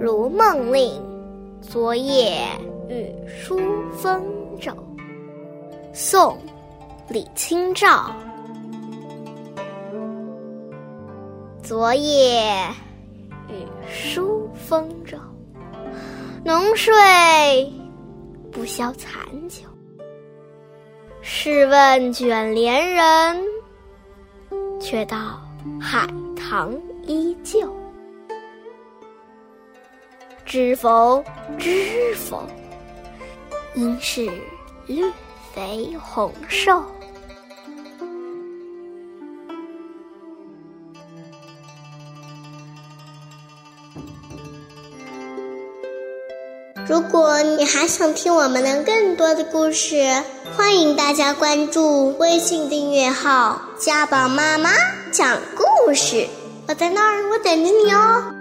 如梦令，昨夜雨疏风骤。宋·李清照。昨夜雨疏风骤，浓睡不消残酒。试问卷帘人，却道海棠依旧。知否，知否，应是绿肥红瘦。如果你还想听我们的更多的故事，欢迎大家关注微信订阅号“家宝妈妈讲故事”。我在那儿，我等着你哦。